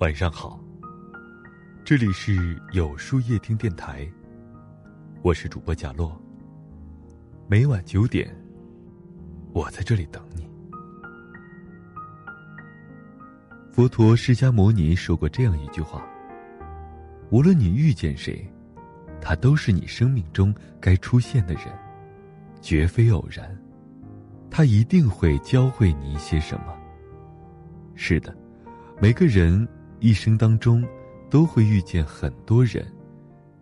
晚上好，这里是有书夜听电台，我是主播贾洛。每晚九点，我在这里等你。佛陀释迦牟尼说过这样一句话：无论你遇见谁，他都是你生命中该出现的人，绝非偶然。他一定会教会你一些什么。是的，每个人。一生当中，都会遇见很多人，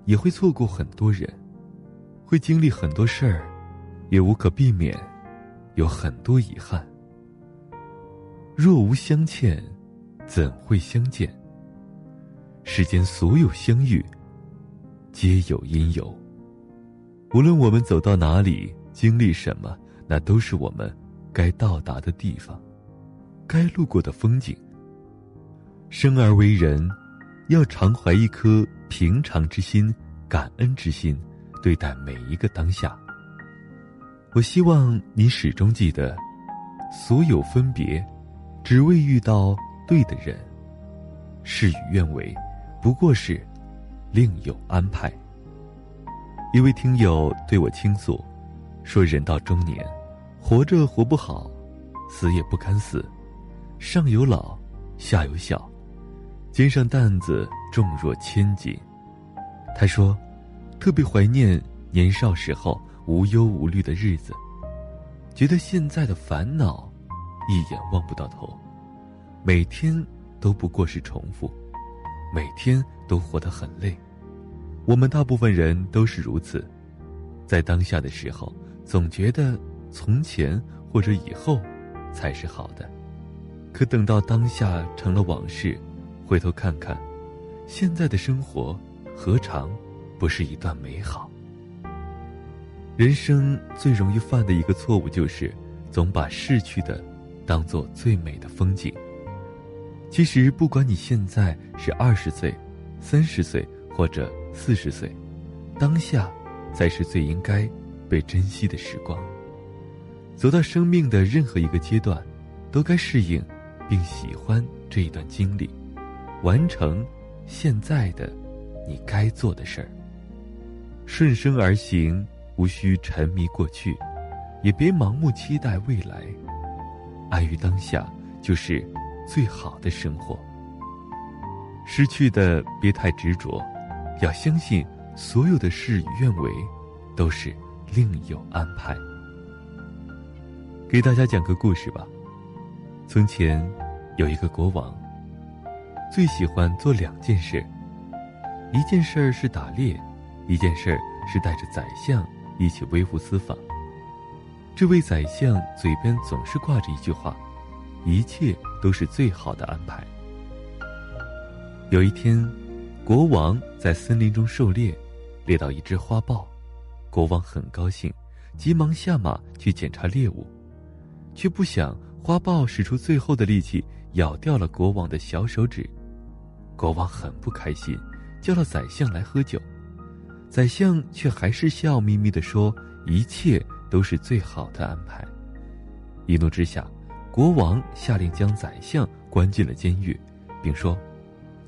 也会错过很多人，会经历很多事儿，也无可避免，有很多遗憾。若无相欠，怎会相见？世间所有相遇，皆有因由。无论我们走到哪里，经历什么，那都是我们该到达的地方，该路过的风景。生而为人，要常怀一颗平常之心、感恩之心，对待每一个当下。我希望你始终记得，所有分别，只为遇到对的人。事与愿违，不过是另有安排。一位听友对我倾诉，说：“人到中年，活着活不好，死也不堪死，上有老，下有小。”肩上担子重若千斤，他说：“特别怀念年少时候无忧无虑的日子，觉得现在的烦恼一眼望不到头，每天都不过是重复，每天都活得很累。我们大部分人都是如此，在当下的时候，总觉得从前或者以后才是好的，可等到当下成了往事。”回头看看，现在的生活何尝不是一段美好？人生最容易犯的一个错误就是，总把逝去的当做最美的风景。其实，不管你现在是二十岁、三十岁或者四十岁，当下才是最应该被珍惜的时光。走到生命的任何一个阶段，都该适应并喜欢这一段经历。完成现在的你该做的事儿，顺生而行，无需沉迷过去，也别盲目期待未来，安于当下就是最好的生活。失去的别太执着，要相信所有的事与愿违都是另有安排。给大家讲个故事吧。从前有一个国王。最喜欢做两件事，一件事儿是打猎，一件事儿是带着宰相一起微服私访。这位宰相嘴边总是挂着一句话：“一切都是最好的安排。”有一天，国王在森林中狩猎，猎到一只花豹，国王很高兴，急忙下马去检查猎物，却不想花豹使出最后的力气咬掉了国王的小手指。国王很不开心，叫了宰相来喝酒，宰相却还是笑眯眯地说：“一切都是最好的安排。”一怒之下，国王下令将宰相关进了监狱，并说：“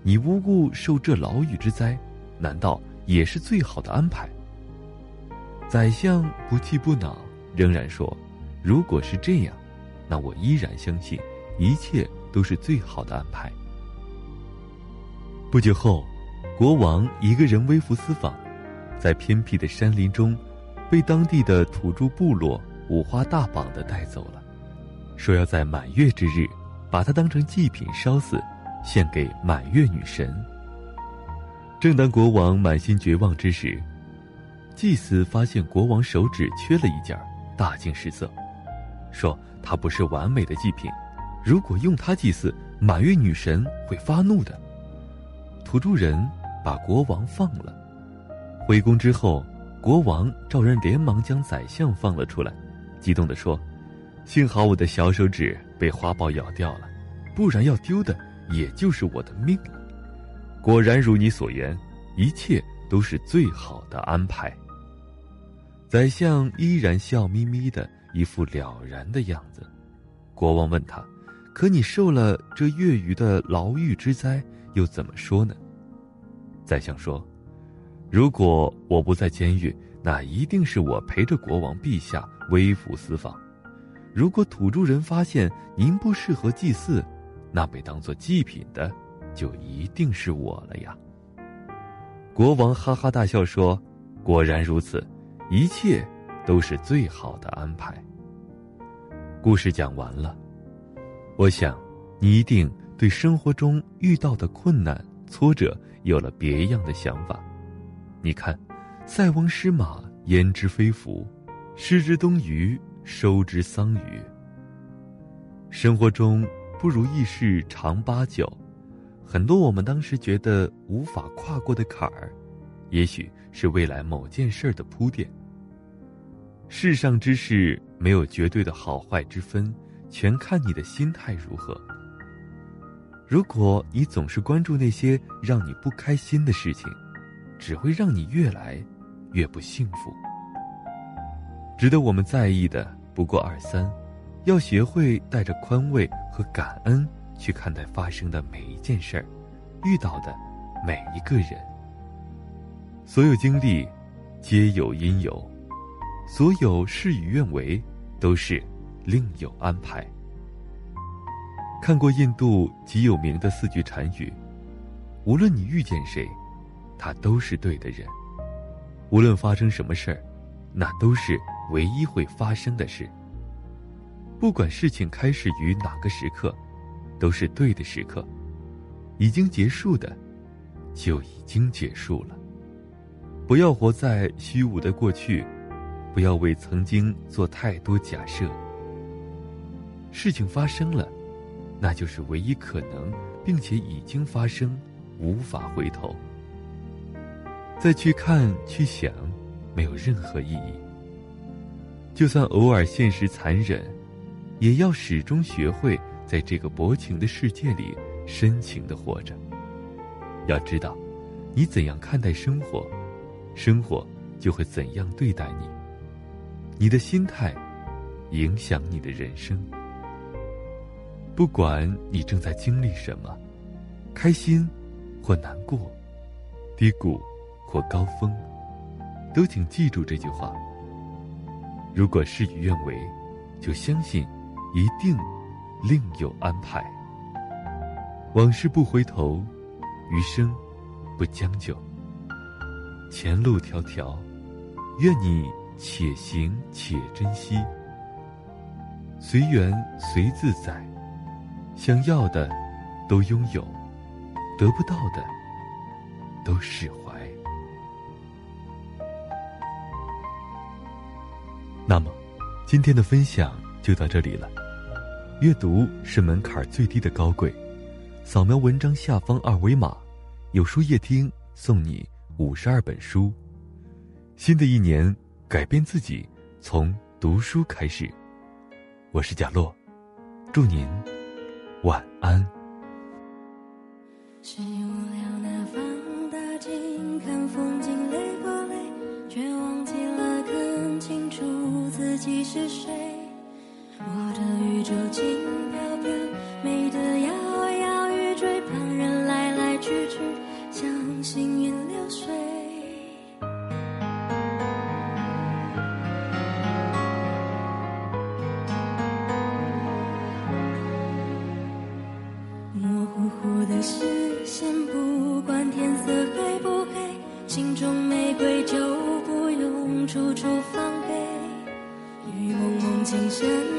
你无故受这牢狱之灾，难道也是最好的安排？”宰相不气不恼，仍然说：“如果是这样，那我依然相信，一切都是最好的安排。”不久后，国王一个人微服私访，在偏僻的山林中，被当地的土著部落五花大绑的带走了，说要在满月之日，把他当成祭品烧死，献给满月女神。正当国王满心绝望之时，祭司发现国王手指缺了一件，大惊失色，说他不是完美的祭品，如果用它祭祀，满月女神会发怒的。土著人把国王放了，回宫之后，国王召人连忙将宰相放了出来，激动地说：“幸好我的小手指被花豹咬掉了，不然要丢的也就是我的命了。”果然如你所言，一切都是最好的安排。宰相依然笑眯眯的，一副了然的样子。国王问他：“可你受了这月余的牢狱之灾？”又怎么说呢？宰相说：“如果我不在监狱，那一定是我陪着国王陛下微服私访。如果土著人发现您不适合祭祀，那被当做祭品的，就一定是我了呀。”国王哈哈大笑说：“果然如此，一切都是最好的安排。”故事讲完了，我想，你一定对生活中遇到的困难、挫折有了别样的想法。你看，“塞翁失马，焉知非福；失之东隅，收之桑榆。”生活中不如意事常八九。很多我们当时觉得无法跨过的坎儿，也许是未来某件事的铺垫。世上之事没有绝对的好坏之分，全看你的心态如何。如果你总是关注那些让你不开心的事情，只会让你越来越不幸福。值得我们在意的不过二三，要学会带着宽慰和感恩。去看待发生的每一件事儿，遇到的每一个人。所有经历皆有因由，所有事与愿违都是另有安排。看过印度极有名的四句禅语：无论你遇见谁，他都是对的人；无论发生什么事儿，那都是唯一会发生的事。不管事情开始于哪个时刻。都是对的时刻，已经结束的，就已经结束了。不要活在虚无的过去，不要为曾经做太多假设。事情发生了，那就是唯一可能，并且已经发生，无法回头。再去看、去想，没有任何意义。就算偶尔现实残忍，也要始终学会。在这个薄情的世界里，深情的活着。要知道，你怎样看待生活，生活就会怎样对待你。你的心态，影响你的人生。不管你正在经历什么，开心或难过，低谷或高峰，都请记住这句话：如果事与愿违，就相信一定。另有安排，往事不回头，余生不将就。前路迢迢，愿你且行且珍惜。随缘随自在，想要的都拥有，得不到的都释怀。那么，今天的分享就到这里了。阅读是门槛最低的高贵，扫描文章下方二维码，有书夜听送你五十二本书。新的一年，改变自己，从读书开始。我是贾洛，祝您晚安。是无聊的放大镜看风景，累过累，却忘记了看清楚自己是谁。我的宇宙处处防备，雨蒙蒙，情深。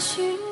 寻